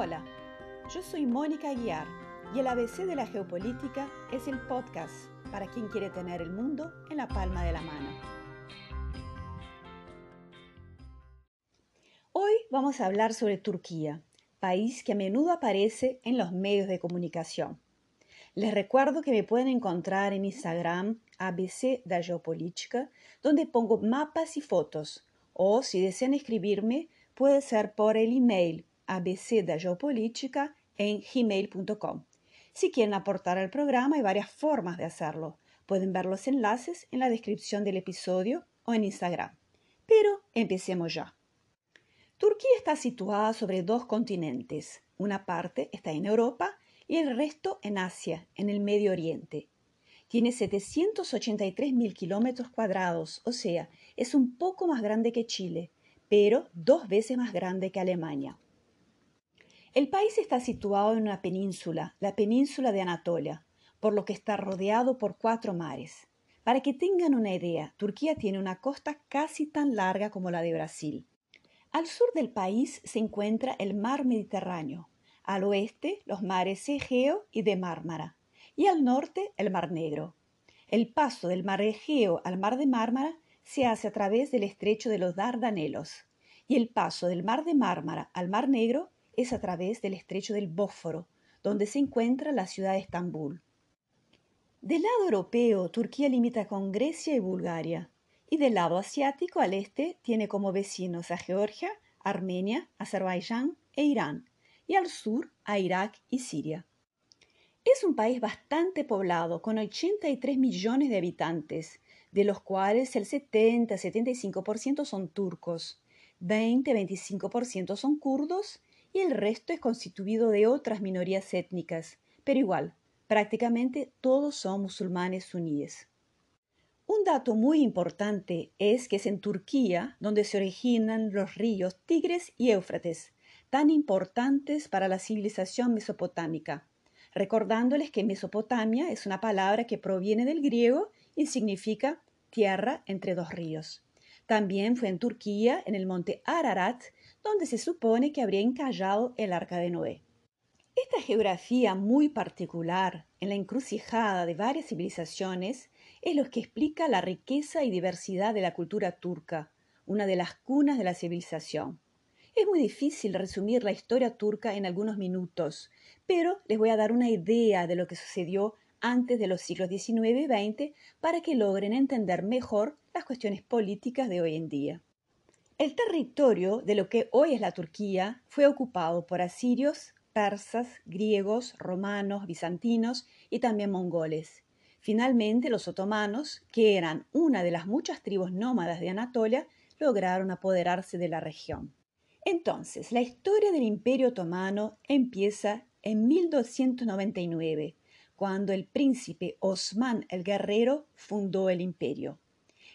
Hola, yo soy Mónica Aguiar y el ABC de la Geopolítica es el podcast para quien quiere tener el mundo en la palma de la mano. Hoy vamos a hablar sobre Turquía, país que a menudo aparece en los medios de comunicación. Les recuerdo que me pueden encontrar en Instagram ABC da Geopolítica, donde pongo mapas y fotos, o si desean escribirme, puede ser por el email ABC da Geopolítica en gmail.com. Si quieren aportar al programa, hay varias formas de hacerlo. Pueden ver los enlaces en la descripción del episodio o en Instagram. Pero empecemos ya. Turquía está situada sobre dos continentes. Una parte está en Europa y el resto en Asia, en el Medio Oriente. Tiene 783.000 kilómetros cuadrados, o sea, es un poco más grande que Chile, pero dos veces más grande que Alemania. El país está situado en una península, la península de Anatolia, por lo que está rodeado por cuatro mares. Para que tengan una idea, Turquía tiene una costa casi tan larga como la de Brasil. Al sur del país se encuentra el mar Mediterráneo, al oeste los mares Egeo y de Mármara, y al norte el Mar Negro. El paso del mar Egeo al mar de Mármara se hace a través del estrecho de los Dardanelos, y el paso del mar de Mármara al mar Negro es a través del estrecho del Bósforo, donde se encuentra la ciudad de Estambul. Del lado europeo, Turquía limita con Grecia y Bulgaria, y del lado asiático al este tiene como vecinos a Georgia, Armenia, Azerbaiyán e Irán, y al sur a Irak y Siria. Es un país bastante poblado, con 83 millones de habitantes, de los cuales el 70-75% son turcos, 20-25% son kurdos el resto es constituido de otras minorías étnicas, pero igual, prácticamente todos son musulmanes suníes. Un dato muy importante es que es en Turquía donde se originan los ríos Tigres y Éufrates, tan importantes para la civilización mesopotámica, recordándoles que Mesopotamia es una palabra que proviene del griego y significa tierra entre dos ríos. También fue en Turquía, en el monte Ararat, donde se supone que habría encallado el arca de Noé. Esta geografía muy particular en la encrucijada de varias civilizaciones es lo que explica la riqueza y diversidad de la cultura turca, una de las cunas de la civilización. Es muy difícil resumir la historia turca en algunos minutos, pero les voy a dar una idea de lo que sucedió antes de los siglos XIX y XX para que logren entender mejor las cuestiones políticas de hoy en día. El territorio de lo que hoy es la Turquía fue ocupado por asirios, persas, griegos, romanos, bizantinos y también mongoles. Finalmente, los otomanos, que eran una de las muchas tribus nómadas de Anatolia, lograron apoderarse de la región. Entonces, la historia del Imperio Otomano empieza en 1299, cuando el príncipe Osman el Guerrero fundó el imperio.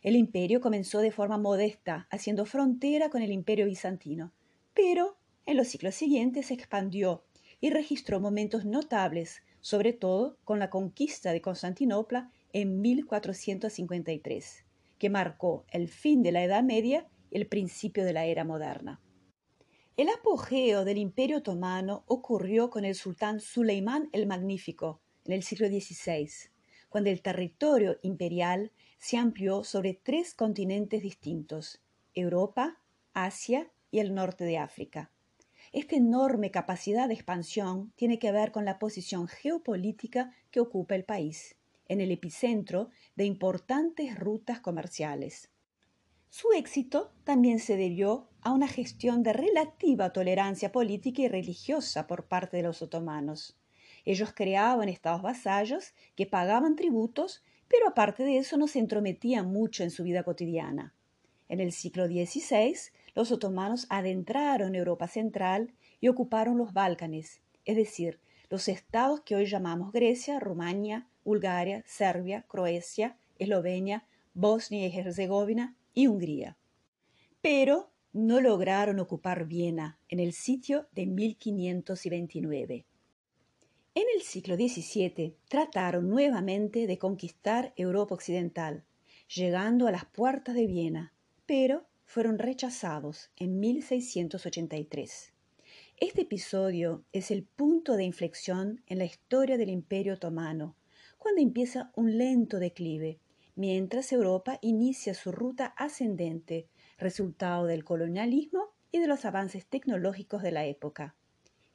El imperio comenzó de forma modesta, haciendo frontera con el imperio bizantino, pero en los siglos siguientes se expandió y registró momentos notables, sobre todo con la conquista de Constantinopla en 1453, que marcó el fin de la Edad Media y el principio de la era moderna. El apogeo del Imperio Otomano ocurrió con el sultán Suleimán el Magnífico, en el siglo XVI, cuando el territorio imperial se amplió sobre tres continentes distintos, Europa, Asia y el norte de África. Esta enorme capacidad de expansión tiene que ver con la posición geopolítica que ocupa el país, en el epicentro de importantes rutas comerciales. Su éxito también se debió a una gestión de relativa tolerancia política y religiosa por parte de los otomanos. Ellos creaban estados vasallos que pagaban tributos, pero aparte de eso no se entrometían mucho en su vida cotidiana. En el siglo XVI, los otomanos adentraron Europa Central y ocuparon los Balcanes, es decir, los estados que hoy llamamos Grecia, Rumania, Bulgaria, Serbia, Croacia, Eslovenia, Bosnia y Herzegovina y Hungría. Pero no lograron ocupar Viena en el sitio de 1529. En el siglo XVII trataron nuevamente de conquistar Europa Occidental, llegando a las puertas de Viena, pero fueron rechazados en 1683. Este episodio es el punto de inflexión en la historia del Imperio Otomano, cuando empieza un lento declive, mientras Europa inicia su ruta ascendente, resultado del colonialismo y de los avances tecnológicos de la época.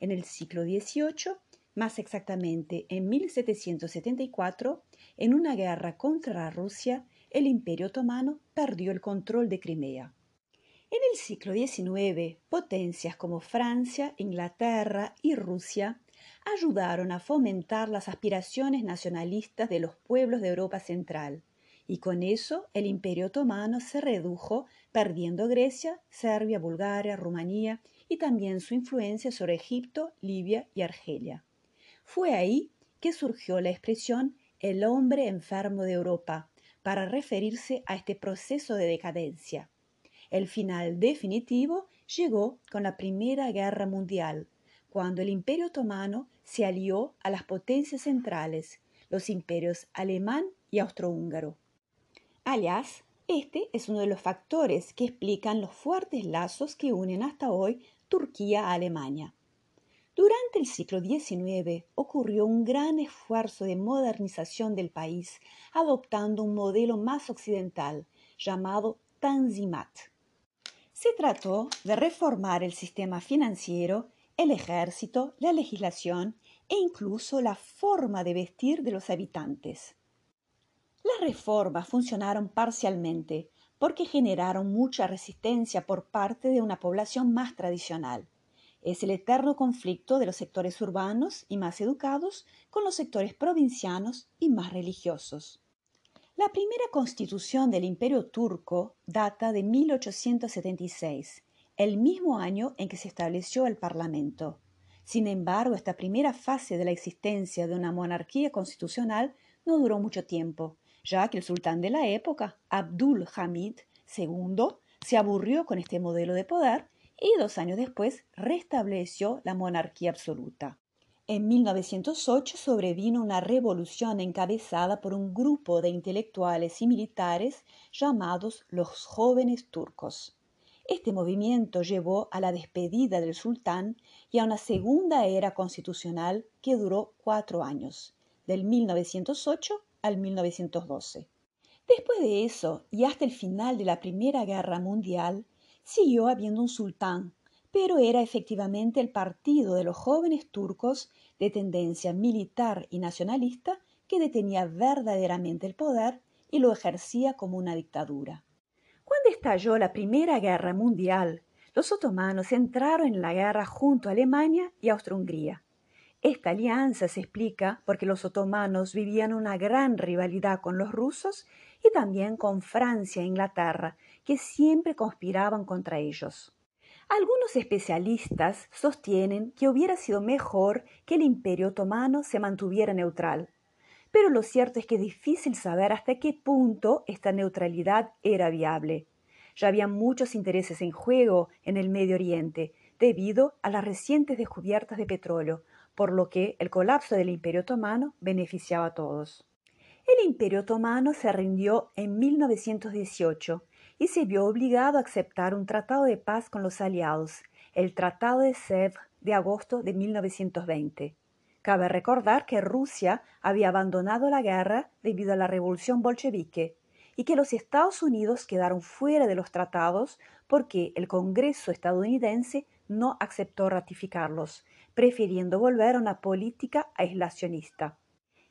En el siglo XVIII, más exactamente en 1774, en una guerra contra Rusia, el Imperio Otomano perdió el control de Crimea. En el siglo XIX, potencias como Francia, Inglaterra y Rusia ayudaron a fomentar las aspiraciones nacionalistas de los pueblos de Europa Central, y con eso el Imperio Otomano se redujo, perdiendo Grecia, Serbia, Bulgaria, Rumanía y también su influencia sobre Egipto, Libia y Argelia. Fue ahí que surgió la expresión el hombre enfermo de Europa, para referirse a este proceso de decadencia. El final definitivo llegó con la Primera Guerra Mundial, cuando el Imperio Otomano se alió a las potencias centrales, los imperios alemán y austrohúngaro. Alias, este es uno de los factores que explican los fuertes lazos que unen hasta hoy Turquía a Alemania. Durante el siglo XIX ocurrió un gran esfuerzo de modernización del país, adoptando un modelo más occidental llamado Tanzimat. Se trató de reformar el sistema financiero, el ejército, la legislación e incluso la forma de vestir de los habitantes. Las reformas funcionaron parcialmente porque generaron mucha resistencia por parte de una población más tradicional. Es el eterno conflicto de los sectores urbanos y más educados con los sectores provincianos y más religiosos. La primera constitución del Imperio turco data de 1876, el mismo año en que se estableció el Parlamento. Sin embargo, esta primera fase de la existencia de una monarquía constitucional no duró mucho tiempo, ya que el sultán de la época, Abdul Hamid II, se aburrió con este modelo de poder y dos años después restableció la monarquía absoluta. En 1908 sobrevino una revolución encabezada por un grupo de intelectuales y militares llamados los jóvenes turcos. Este movimiento llevó a la despedida del sultán y a una segunda era constitucional que duró cuatro años, del 1908 al 1912. Después de eso, y hasta el final de la Primera Guerra Mundial, siguió habiendo un sultán, pero era efectivamente el partido de los jóvenes turcos de tendencia militar y nacionalista que detenía verdaderamente el poder y lo ejercía como una dictadura. Cuando estalló la Primera Guerra Mundial, los otomanos entraron en la guerra junto a Alemania y Austria-Hungría. Esta alianza se explica porque los otomanos vivían una gran rivalidad con los rusos y también con Francia e Inglaterra, que siempre conspiraban contra ellos. Algunos especialistas sostienen que hubiera sido mejor que el imperio otomano se mantuviera neutral, pero lo cierto es que es difícil saber hasta qué punto esta neutralidad era viable. Ya había muchos intereses en juego en el Medio Oriente, debido a las recientes descubiertas de petróleo, por lo que el colapso del imperio otomano beneficiaba a todos. El imperio otomano se rindió en 1918 y se vio obligado a aceptar un tratado de paz con los aliados, el Tratado de Sèvres de agosto de 1920. Cabe recordar que Rusia había abandonado la guerra debido a la revolución bolchevique y que los Estados Unidos quedaron fuera de los tratados porque el Congreso estadounidense no aceptó ratificarlos, prefiriendo volver a una política aislacionista.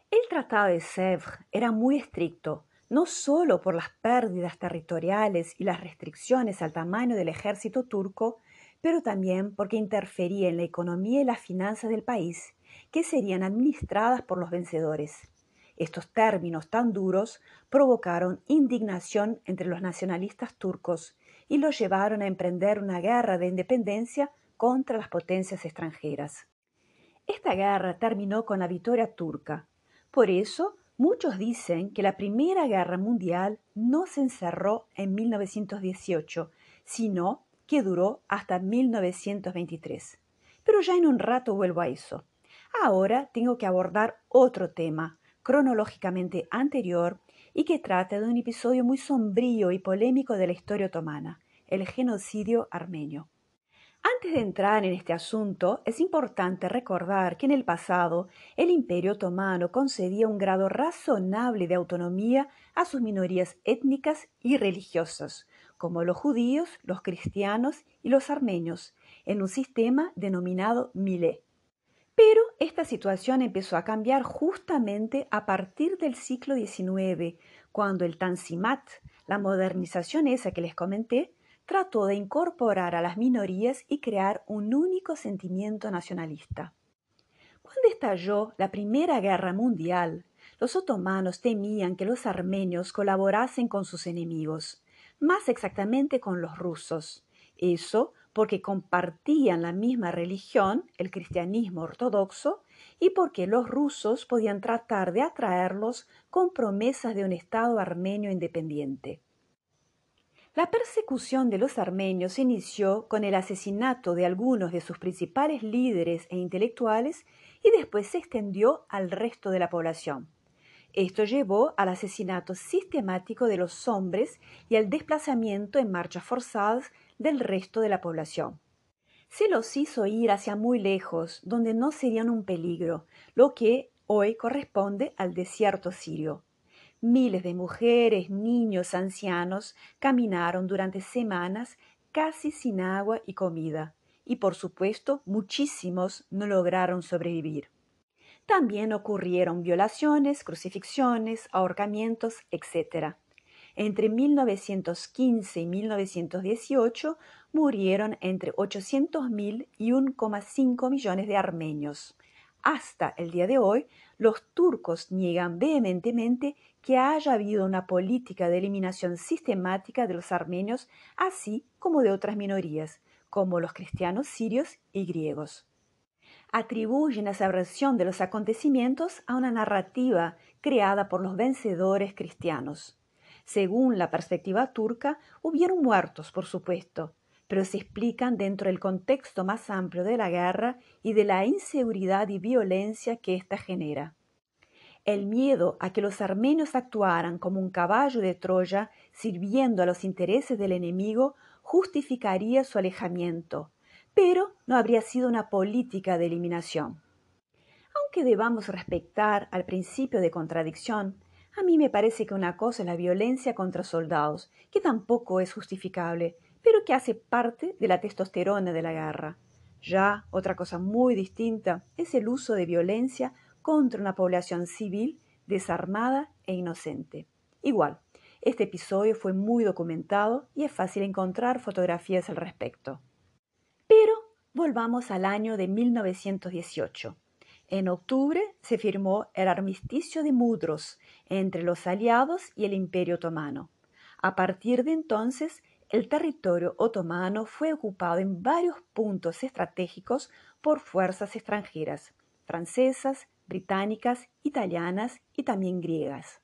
El Tratado de Sèvres era muy estricto, no solo por las pérdidas territoriales y las restricciones al tamaño del ejército turco, pero también porque interfería en la economía y las finanzas del país, que serían administradas por los vencedores. Estos términos tan duros provocaron indignación entre los nacionalistas turcos y los llevaron a emprender una guerra de independencia contra las potencias extranjeras. Esta guerra terminó con la victoria turca. Por eso, Muchos dicen que la Primera Guerra Mundial no se encerró en 1918, sino que duró hasta 1923. Pero ya en un rato vuelvo a eso. Ahora tengo que abordar otro tema, cronológicamente anterior, y que trata de un episodio muy sombrío y polémico de la historia otomana, el genocidio armenio. Antes de entrar en este asunto, es importante recordar que en el pasado el Imperio Otomano concedía un grado razonable de autonomía a sus minorías étnicas y religiosas, como los judíos, los cristianos y los armenios, en un sistema denominado Milé. Pero esta situación empezó a cambiar justamente a partir del siglo XIX, cuando el Tanzimat, la modernización esa que les comenté, trató de incorporar a las minorías y crear un único sentimiento nacionalista. Cuando estalló la Primera Guerra Mundial, los otomanos temían que los armenios colaborasen con sus enemigos, más exactamente con los rusos. Eso porque compartían la misma religión, el cristianismo ortodoxo, y porque los rusos podían tratar de atraerlos con promesas de un Estado armenio independiente. La persecución de los armenios inició con el asesinato de algunos de sus principales líderes e intelectuales y después se extendió al resto de la población. Esto llevó al asesinato sistemático de los hombres y al desplazamiento en marchas forzadas del resto de la población. Se los hizo ir hacia muy lejos, donde no serían un peligro, lo que hoy corresponde al desierto sirio. Miles de mujeres, niños, ancianos caminaron durante semanas casi sin agua y comida, y por supuesto muchísimos no lograron sobrevivir. También ocurrieron violaciones, crucifixiones, ahorcamientos, etc. Entre 1915 y 1918 murieron entre 800.000 y 1,5 millones de armenios. Hasta el día de hoy, los turcos niegan vehementemente que haya habido una política de eliminación sistemática de los armenios, así como de otras minorías, como los cristianos sirios y griegos. Atribuyen esa versión de los acontecimientos a una narrativa creada por los vencedores cristianos. Según la perspectiva turca, hubieron muertos, por supuesto, pero se explican dentro del contexto más amplio de la guerra y de la inseguridad y violencia que ésta genera. El miedo a que los armenios actuaran como un caballo de Troya sirviendo a los intereses del enemigo justificaría su alejamiento, pero no habría sido una política de eliminación. Aunque debamos respetar al principio de contradicción, a mí me parece que una cosa es la violencia contra soldados, que tampoco es justificable, pero que hace parte de la testosterona de la guerra. Ya otra cosa muy distinta es el uso de violencia contra una población civil desarmada e inocente. Igual, este episodio fue muy documentado y es fácil encontrar fotografías al respecto. Pero volvamos al año de 1918. En octubre se firmó el armisticio de Mudros entre los aliados y el Imperio Otomano. A partir de entonces, el territorio otomano fue ocupado en varios puntos estratégicos por fuerzas extranjeras, francesas, británicas, italianas y también griegas.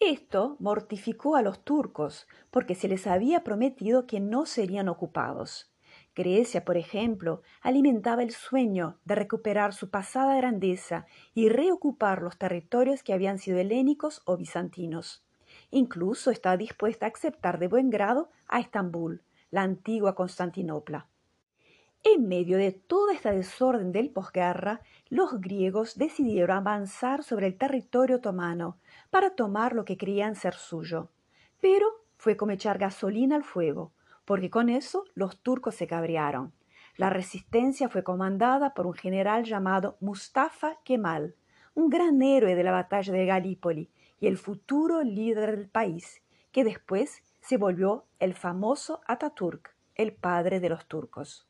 Esto mortificó a los turcos porque se les había prometido que no serían ocupados. Grecia, por ejemplo, alimentaba el sueño de recuperar su pasada grandeza y reocupar los territorios que habían sido helénicos o bizantinos. Incluso estaba dispuesta a aceptar de buen grado a Estambul, la antigua Constantinopla. En medio de toda esta desorden del posguerra, los griegos decidieron avanzar sobre el territorio otomano para tomar lo que creían ser suyo. Pero fue como echar gasolina al fuego, porque con eso los turcos se cabrearon. La resistencia fue comandada por un general llamado Mustafa Kemal, un gran héroe de la batalla de Galípoli y el futuro líder del país, que después se volvió el famoso Ataturk, el padre de los turcos.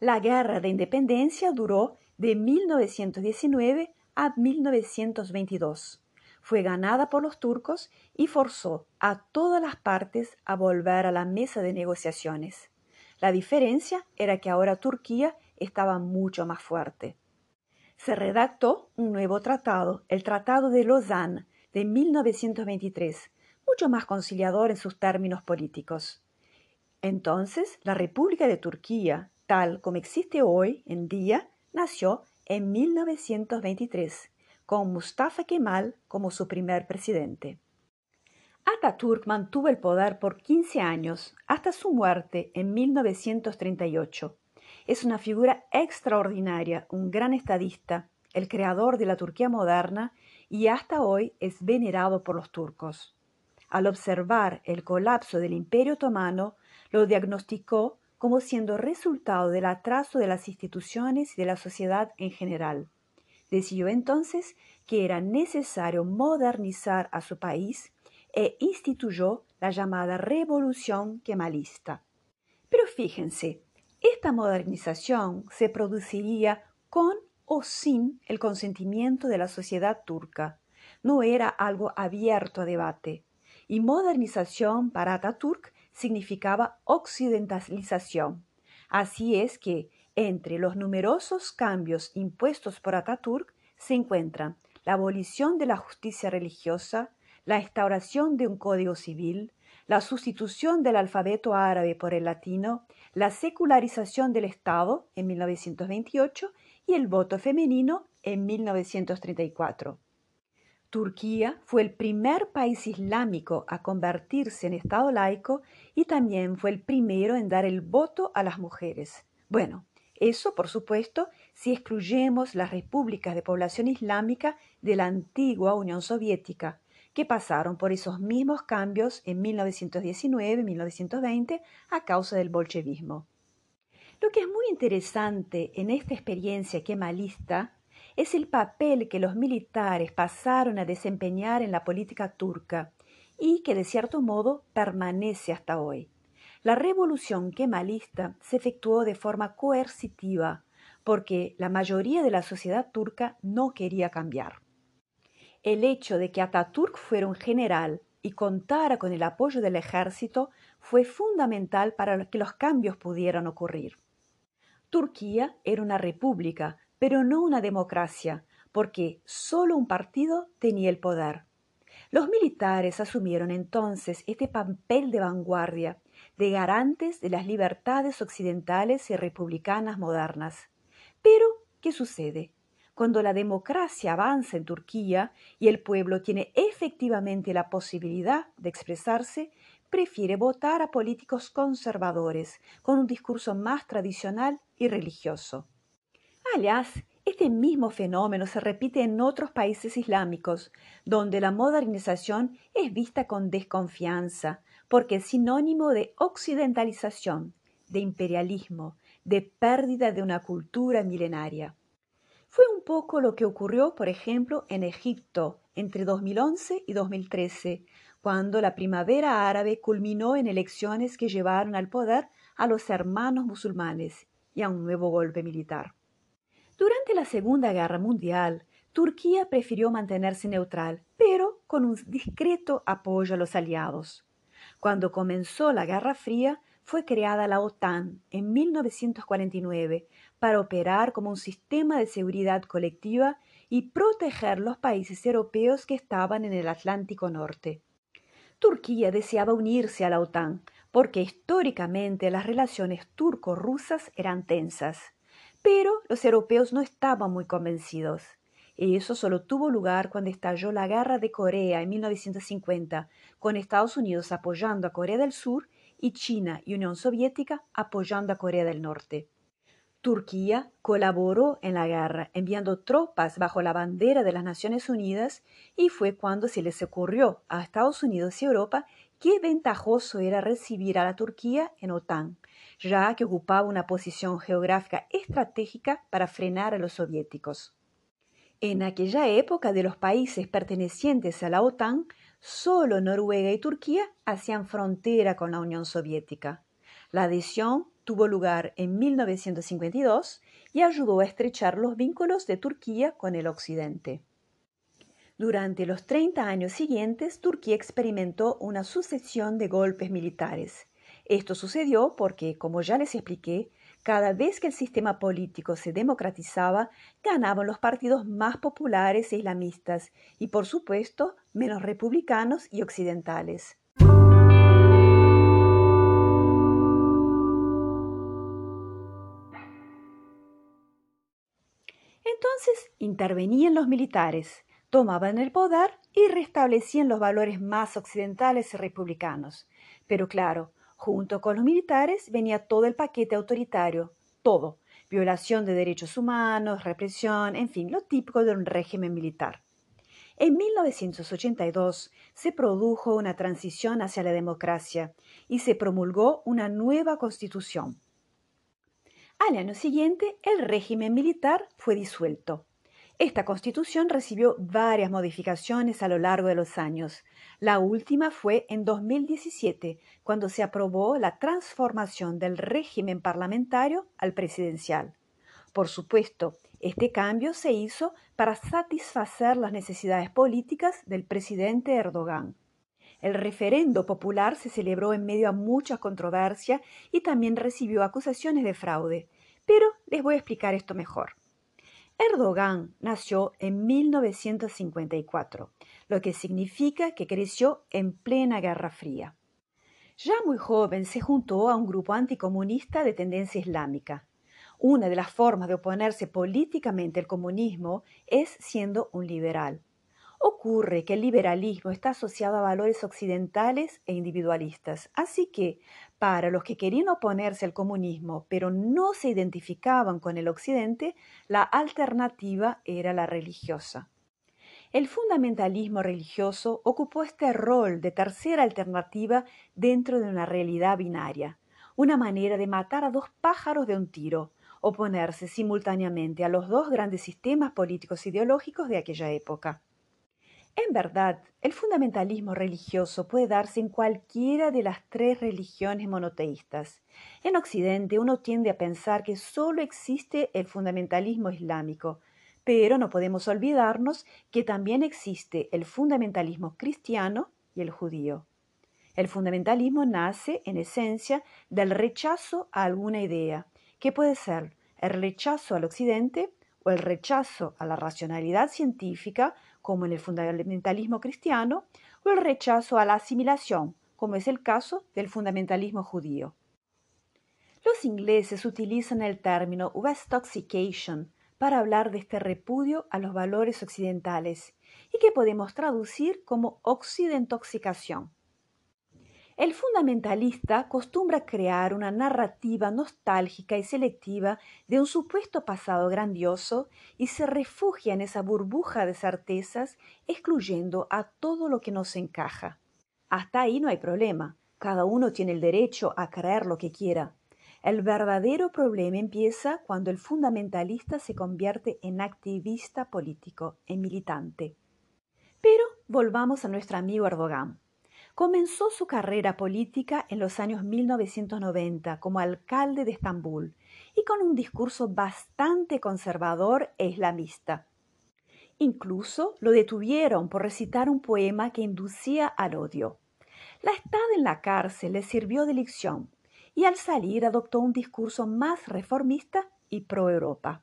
La guerra de independencia duró de 1919 a 1922. Fue ganada por los turcos y forzó a todas las partes a volver a la mesa de negociaciones. La diferencia era que ahora Turquía estaba mucho más fuerte. Se redactó un nuevo tratado, el Tratado de Lausanne, de 1923, mucho más conciliador en sus términos políticos. Entonces, la República de Turquía, tal como existe hoy en día, nació en 1923, con Mustafa Kemal como su primer presidente. Ataturk mantuvo el poder por 15 años, hasta su muerte en 1938. es una figura extraordinaria, un gran estadista, el creador de la Turquía moderna y hasta hoy es venerado por los turcos. Al observar el colapso del Imperio otomano, lo diagnosticó como siendo resultado del atraso de las instituciones y de la sociedad en general. Decidió entonces que era necesario modernizar a su país e instituyó la llamada Revolución Kemalista. Pero fíjense, esta modernización se produciría con o sin el consentimiento de la sociedad turca. No era algo abierto a debate. Y modernización para Ataturk significaba occidentalización. Así es que entre los numerosos cambios impuestos por Ataturk se encuentran la abolición de la justicia religiosa, la instauración de un código civil, la sustitución del alfabeto árabe por el latino, la secularización del Estado en 1928 y el voto femenino en 1934. Turquía fue el primer país islámico a convertirse en Estado laico y también fue el primero en dar el voto a las mujeres. Bueno, eso, por supuesto, si excluyemos las repúblicas de población islámica de la antigua Unión Soviética, que pasaron por esos mismos cambios en 1919-1920 a causa del bolchevismo. Lo que es muy interesante en esta experiencia kemalista es el papel que los militares pasaron a desempeñar en la política turca y que de cierto modo permanece hasta hoy. La revolución kemalista se efectuó de forma coercitiva porque la mayoría de la sociedad turca no quería cambiar. El hecho de que Ataturk fuera un general y contara con el apoyo del ejército fue fundamental para que los cambios pudieran ocurrir. Turquía era una república, pero no una democracia, porque solo un partido tenía el poder. Los militares asumieron entonces este papel de vanguardia, de garantes de las libertades occidentales y republicanas modernas. Pero, ¿qué sucede? Cuando la democracia avanza en Turquía y el pueblo tiene efectivamente la posibilidad de expresarse, prefiere votar a políticos conservadores, con un discurso más tradicional y religioso. Aliás, este mismo fenómeno se repite en otros países islámicos, donde la modernización es vista con desconfianza, porque es sinónimo de occidentalización, de imperialismo, de pérdida de una cultura milenaria. Fue un poco lo que ocurrió, por ejemplo, en Egipto entre 2011 y 2013, cuando la primavera árabe culminó en elecciones que llevaron al poder a los hermanos musulmanes y a un nuevo golpe militar. Durante la Segunda Guerra Mundial, Turquía prefirió mantenerse neutral, pero con un discreto apoyo a los aliados. Cuando comenzó la Guerra Fría, fue creada la OTAN en 1949 para operar como un sistema de seguridad colectiva y proteger los países europeos que estaban en el Atlántico Norte. Turquía deseaba unirse a la OTAN porque históricamente las relaciones turco-rusas eran tensas, pero los europeos no estaban muy convencidos. Y eso solo tuvo lugar cuando estalló la Guerra de Corea en 1950, con Estados Unidos apoyando a Corea del Sur y China y Unión Soviética apoyando a Corea del Norte. Turquía colaboró en la guerra enviando tropas bajo la bandera de las Naciones Unidas y fue cuando se les ocurrió a Estados Unidos y Europa qué ventajoso era recibir a la Turquía en OTAN, ya que ocupaba una posición geográfica estratégica para frenar a los soviéticos. En aquella época de los países pertenecientes a la OTAN, solo Noruega y Turquía hacían frontera con la Unión Soviética. La adhesión tuvo lugar en 1952 y ayudó a estrechar los vínculos de Turquía con el Occidente. Durante los 30 años siguientes, Turquía experimentó una sucesión de golpes militares. Esto sucedió porque, como ya les expliqué, cada vez que el sistema político se democratizaba, ganaban los partidos más populares e islamistas y, por supuesto, menos republicanos y occidentales. Entonces intervenían los militares, tomaban el poder y restablecían los valores más occidentales y republicanos. Pero claro, junto con los militares venía todo el paquete autoritario, todo, violación de derechos humanos, represión, en fin, lo típico de un régimen militar. En 1982 se produjo una transición hacia la democracia y se promulgó una nueva constitución. Al año siguiente, el régimen militar fue disuelto. Esta constitución recibió varias modificaciones a lo largo de los años. La última fue en 2017, cuando se aprobó la transformación del régimen parlamentario al presidencial. Por supuesto, este cambio se hizo para satisfacer las necesidades políticas del presidente Erdogan. El referendo popular se celebró en medio a mucha controversia y también recibió acusaciones de fraude. Pero les voy a explicar esto mejor. Erdogan nació en 1954, lo que significa que creció en plena Guerra Fría. Ya muy joven se juntó a un grupo anticomunista de tendencia islámica. Una de las formas de oponerse políticamente al comunismo es siendo un liberal. Ocurre que el liberalismo está asociado a valores occidentales e individualistas, así que para los que querían oponerse al comunismo pero no se identificaban con el occidente, la alternativa era la religiosa. El fundamentalismo religioso ocupó este rol de tercera alternativa dentro de una realidad binaria, una manera de matar a dos pájaros de un tiro, oponerse simultáneamente a los dos grandes sistemas políticos ideológicos de aquella época. En verdad, el fundamentalismo religioso puede darse en cualquiera de las tres religiones monoteístas. En Occidente uno tiende a pensar que solo existe el fundamentalismo islámico, pero no podemos olvidarnos que también existe el fundamentalismo cristiano y el judío. El fundamentalismo nace, en esencia, del rechazo a alguna idea, que puede ser el rechazo al occidente o el rechazo a la racionalidad científica como en el fundamentalismo cristiano, o el rechazo a la asimilación, como es el caso del fundamentalismo judío. Los ingleses utilizan el término Westoxication para hablar de este repudio a los valores occidentales y que podemos traducir como occidentoxicación. El fundamentalista acostumbra crear una narrativa nostálgica y selectiva de un supuesto pasado grandioso y se refugia en esa burbuja de certezas, excluyendo a todo lo que no se encaja. Hasta ahí no hay problema. Cada uno tiene el derecho a creer lo que quiera. El verdadero problema empieza cuando el fundamentalista se convierte en activista político, en militante. Pero volvamos a nuestro amigo Erdogan. Comenzó su carrera política en los años 1990 como alcalde de Estambul y con un discurso bastante conservador e islamista. Incluso lo detuvieron por recitar un poema que inducía al odio. La estada en la cárcel le sirvió de lección y al salir adoptó un discurso más reformista y pro-Europa.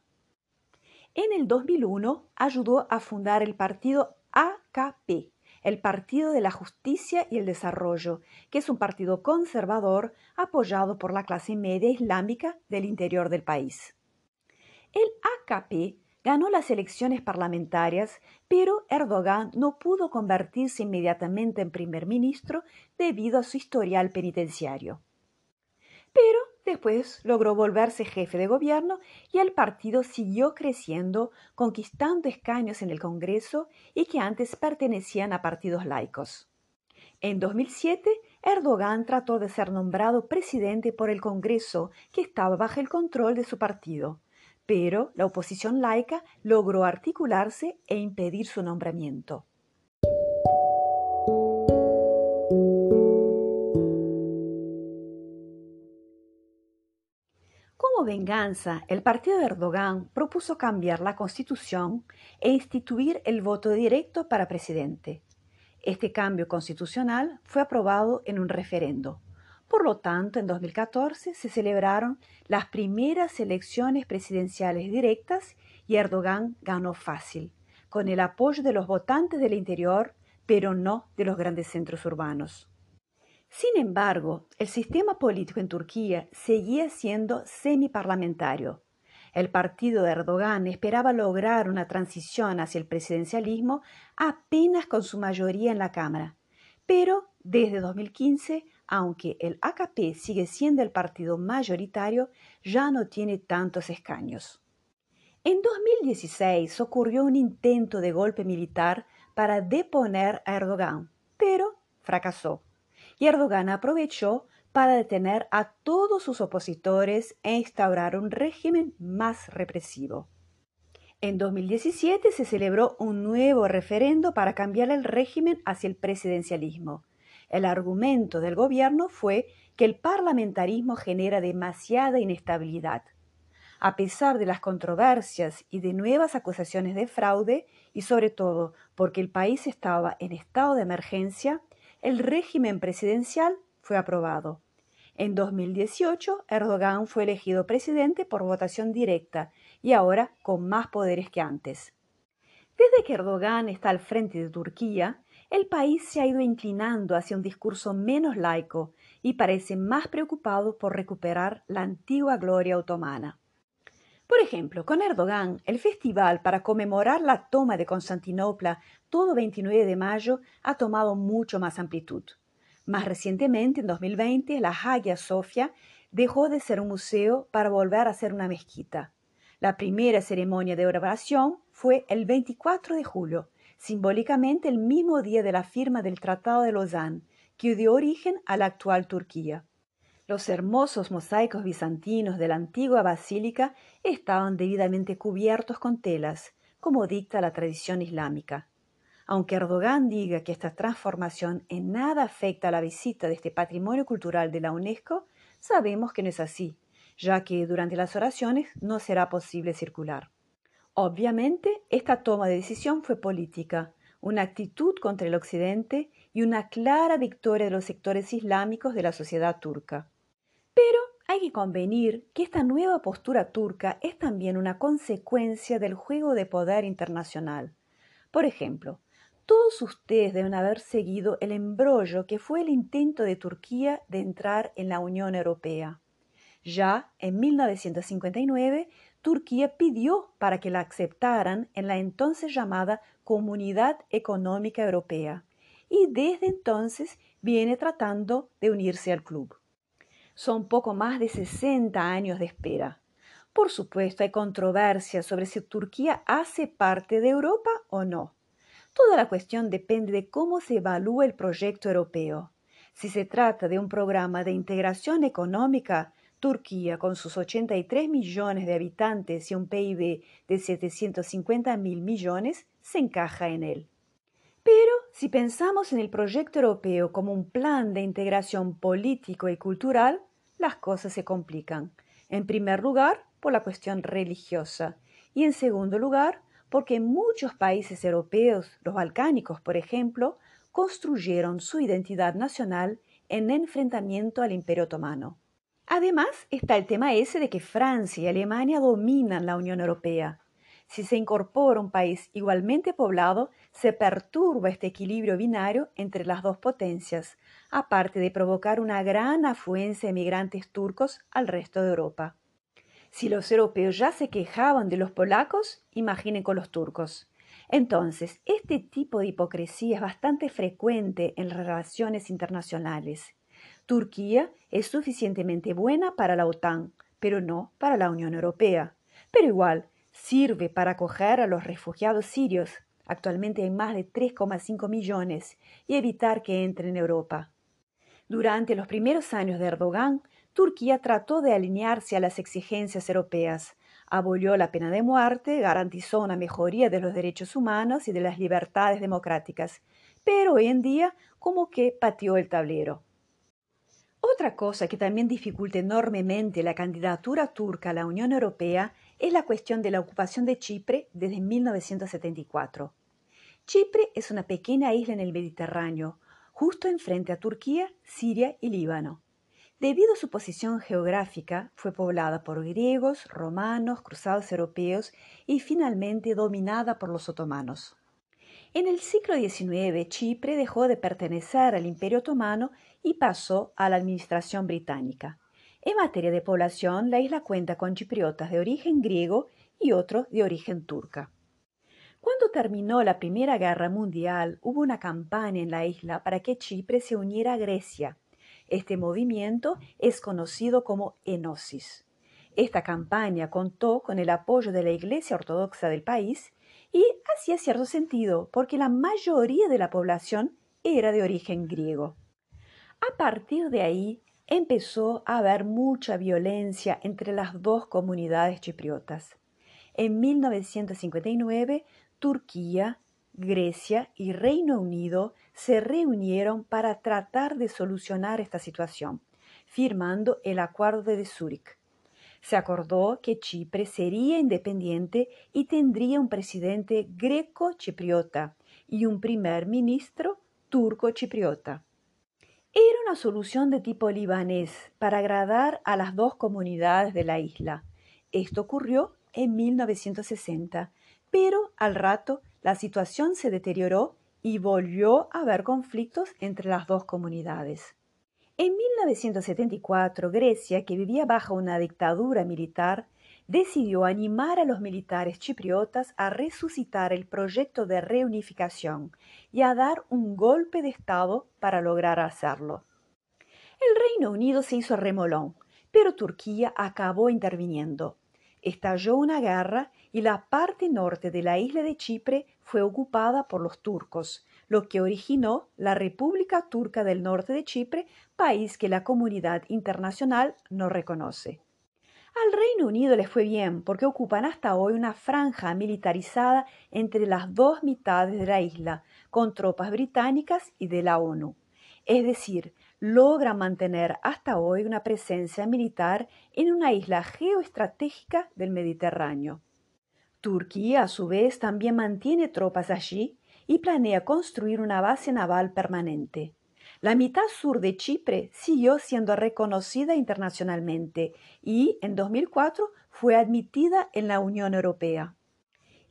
En el 2001 ayudó a fundar el partido AKP, el Partido de la Justicia y el Desarrollo, que es un partido conservador apoyado por la clase media islámica del interior del país. El AKP ganó las elecciones parlamentarias, pero Erdogan no pudo convertirse inmediatamente en primer ministro debido a su historial penitenciario. Pero Después logró volverse jefe de gobierno y el partido siguió creciendo, conquistando escaños en el Congreso y que antes pertenecían a partidos laicos. En 2007, Erdogan trató de ser nombrado presidente por el Congreso, que estaba bajo el control de su partido, pero la oposición laica logró articularse e impedir su nombramiento. Venganza, el partido de Erdogan propuso cambiar la constitución e instituir el voto directo para presidente. Este cambio constitucional fue aprobado en un referendo. Por lo tanto, en 2014 se celebraron las primeras elecciones presidenciales directas y Erdogan ganó fácil, con el apoyo de los votantes del interior, pero no de los grandes centros urbanos. Sin embargo, el sistema político en Turquía seguía siendo semiparlamentario. El partido de Erdogan esperaba lograr una transición hacia el presidencialismo apenas con su mayoría en la Cámara, pero desde 2015 aunque el AKP sigue siendo el partido mayoritario, ya no tiene tantos escaños. En 2016 ocurrió un intento de golpe militar para deponer a Erdogan, pero fracasó. Y Erdogan aprovechó para detener a todos sus opositores e instaurar un régimen más represivo. En 2017 se celebró un nuevo referendo para cambiar el régimen hacia el presidencialismo. El argumento del gobierno fue que el parlamentarismo genera demasiada inestabilidad. A pesar de las controversias y de nuevas acusaciones de fraude, y sobre todo porque el país estaba en estado de emergencia, el régimen presidencial fue aprobado. En 2018, Erdogan fue elegido presidente por votación directa y ahora con más poderes que antes. Desde que Erdogan está al frente de Turquía, el país se ha ido inclinando hacia un discurso menos laico y parece más preocupado por recuperar la antigua gloria otomana. Por ejemplo, con Erdogan, el festival para conmemorar la toma de Constantinopla todo 29 de mayo ha tomado mucho más amplitud. Más recientemente, en 2020, la Hagia Sofia dejó de ser un museo para volver a ser una mezquita. La primera ceremonia de oración fue el 24 de julio, simbólicamente el mismo día de la firma del Tratado de Lausanne, que dio origen a la actual Turquía. Los hermosos mosaicos bizantinos de la antigua basílica estaban debidamente cubiertos con telas, como dicta la tradición islámica. Aunque Erdogan diga que esta transformación en nada afecta a la visita de este patrimonio cultural de la UNESCO, sabemos que no es así, ya que durante las oraciones no será posible circular. Obviamente, esta toma de decisión fue política, una actitud contra el Occidente y una clara victoria de los sectores islámicos de la sociedad turca. Pero hay que convenir que esta nueva postura turca es también una consecuencia del juego de poder internacional. Por ejemplo, todos ustedes deben haber seguido el embrollo que fue el intento de Turquía de entrar en la Unión Europea. Ya en 1959, Turquía pidió para que la aceptaran en la entonces llamada Comunidad Económica Europea y desde entonces viene tratando de unirse al club. Son poco más de 60 años de espera. Por supuesto, hay controversia sobre si Turquía hace parte de Europa o no. Toda la cuestión depende de cómo se evalúa el proyecto europeo. Si se trata de un programa de integración económica, Turquía, con sus 83 millones de habitantes y un PIB de 750 mil millones, se encaja en él. Pero si pensamos en el proyecto europeo como un plan de integración político y cultural, las cosas se complican. En primer lugar, por la cuestión religiosa y en segundo lugar, porque muchos países europeos, los balcánicos por ejemplo, construyeron su identidad nacional en enfrentamiento al Imperio Otomano. Además está el tema ese de que Francia y Alemania dominan la Unión Europea. Si se incorpora un país igualmente poblado, se perturba este equilibrio binario entre las dos potencias, aparte de provocar una gran afluencia de migrantes turcos al resto de Europa. Si los europeos ya se quejaban de los polacos, imaginen con los turcos. Entonces, este tipo de hipocresía es bastante frecuente en relaciones internacionales. Turquía es suficientemente buena para la OTAN, pero no para la Unión Europea. Pero igual, sirve para acoger a los refugiados sirios, actualmente hay más de 3,5 millones, y evitar que entren en Europa. Durante los primeros años de Erdogan, Turquía trató de alinearse a las exigencias europeas, abolió la pena de muerte, garantizó una mejoría de los derechos humanos y de las libertades democráticas, pero hoy en día como que pateó el tablero. Otra cosa que también dificulta enormemente la candidatura turca a la Unión Europea es la cuestión de la ocupación de Chipre desde 1974. Chipre es una pequeña isla en el Mediterráneo, justo enfrente a Turquía, Siria y Líbano. Debido a su posición geográfica, fue poblada por griegos, romanos, cruzados europeos y finalmente dominada por los otomanos. En el siglo XIX, Chipre dejó de pertenecer al Imperio Otomano y pasó a la administración británica. En materia de población, la isla cuenta con chipriotas de origen griego y otros de origen turca. Cuando terminó la Primera Guerra Mundial, hubo una campaña en la isla para que Chipre se uniera a Grecia Este movimiento es conocido como enosis. Esta campaña contó con el apoyo de la Iglesia Ortodoxa del país y hacía cierto sentido porque la mayoría de la población era de origen griego. A partir de ahí empezó a haber mucha violencia entre las dos comunidades chipriotas. En 1959, Turquía, Grecia y Reino Unido se reunieron para tratar de solucionar esta situación, firmando el Acuerdo de Zúrich. Se acordó que Chipre sería independiente y tendría un presidente greco-chipriota y un primer ministro turco-chipriota. Era una solución de tipo libanés para agradar a las dos comunidades de la isla. Esto ocurrió en 1960, pero al rato la situación se deterioró y volvió a haber conflictos entre las dos comunidades. En 1974, Grecia, que vivía bajo una dictadura militar, decidió animar a los militares chipriotas a resucitar el proyecto de reunificación y a dar un golpe de Estado para lograr hacerlo. El Reino Unido se hizo remolón, pero Turquía acabó interviniendo. Estalló una guerra y la parte norte de la isla de Chipre fue ocupada por los turcos, lo que originó la República Turca del Norte de Chipre, país que la comunidad internacional no reconoce. Al Reino Unido le fue bien porque ocupan hasta hoy una franja militarizada entre las dos mitades de la isla, con tropas británicas y de la ONU. Es decir, logran mantener hasta hoy una presencia militar en una isla geoestratégica del Mediterráneo. Turquía, a su vez, también mantiene tropas allí y planea construir una base naval permanente. La mitad sur de Chipre siguió siendo reconocida internacionalmente y en 2004 fue admitida en la Unión Europea.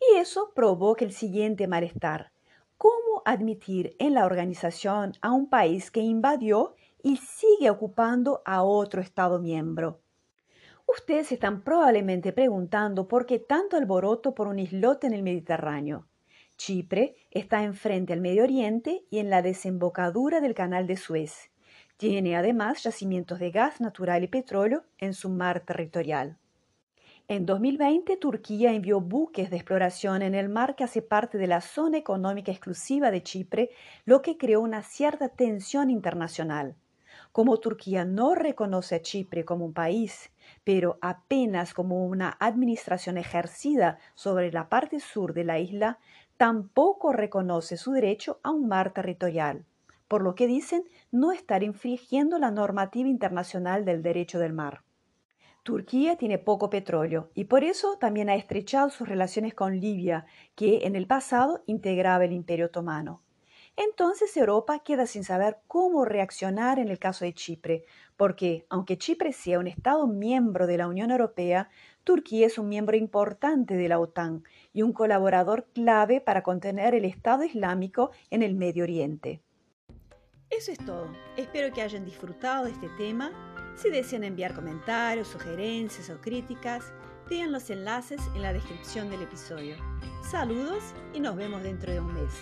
Y eso provoca el siguiente malestar. ¿Cómo admitir en la organización a un país que invadió y sigue ocupando a otro Estado miembro? Ustedes están probablemente preguntando por qué tanto alboroto por un islote en el Mediterráneo. Chipre está enfrente al Medio Oriente y en la desembocadura del Canal de Suez. Tiene además yacimientos de gas natural y petróleo en su mar territorial. En 2020, Turquía envió buques de exploración en el mar que hace parte de la zona económica exclusiva de Chipre, lo que creó una cierta tensión internacional. Como Turquía no reconoce a Chipre como un país, pero apenas como una administración ejercida sobre la parte sur de la isla, tampoco reconoce su derecho a un mar territorial, por lo que dicen no estar infringiendo la normativa internacional del derecho del mar. Turquía tiene poco petróleo y por eso también ha estrechado sus relaciones con Libia, que en el pasado integraba el Imperio Otomano. Entonces Europa queda sin saber cómo reaccionar en el caso de Chipre, porque aunque Chipre sea un Estado miembro de la Unión Europea, Turquía es un miembro importante de la OTAN y un colaborador clave para contener el Estado Islámico en el Medio Oriente. Eso es todo. Espero que hayan disfrutado de este tema. Si desean enviar comentarios, sugerencias o críticas, vean los enlaces en la descripción del episodio. Saludos y nos vemos dentro de un mes.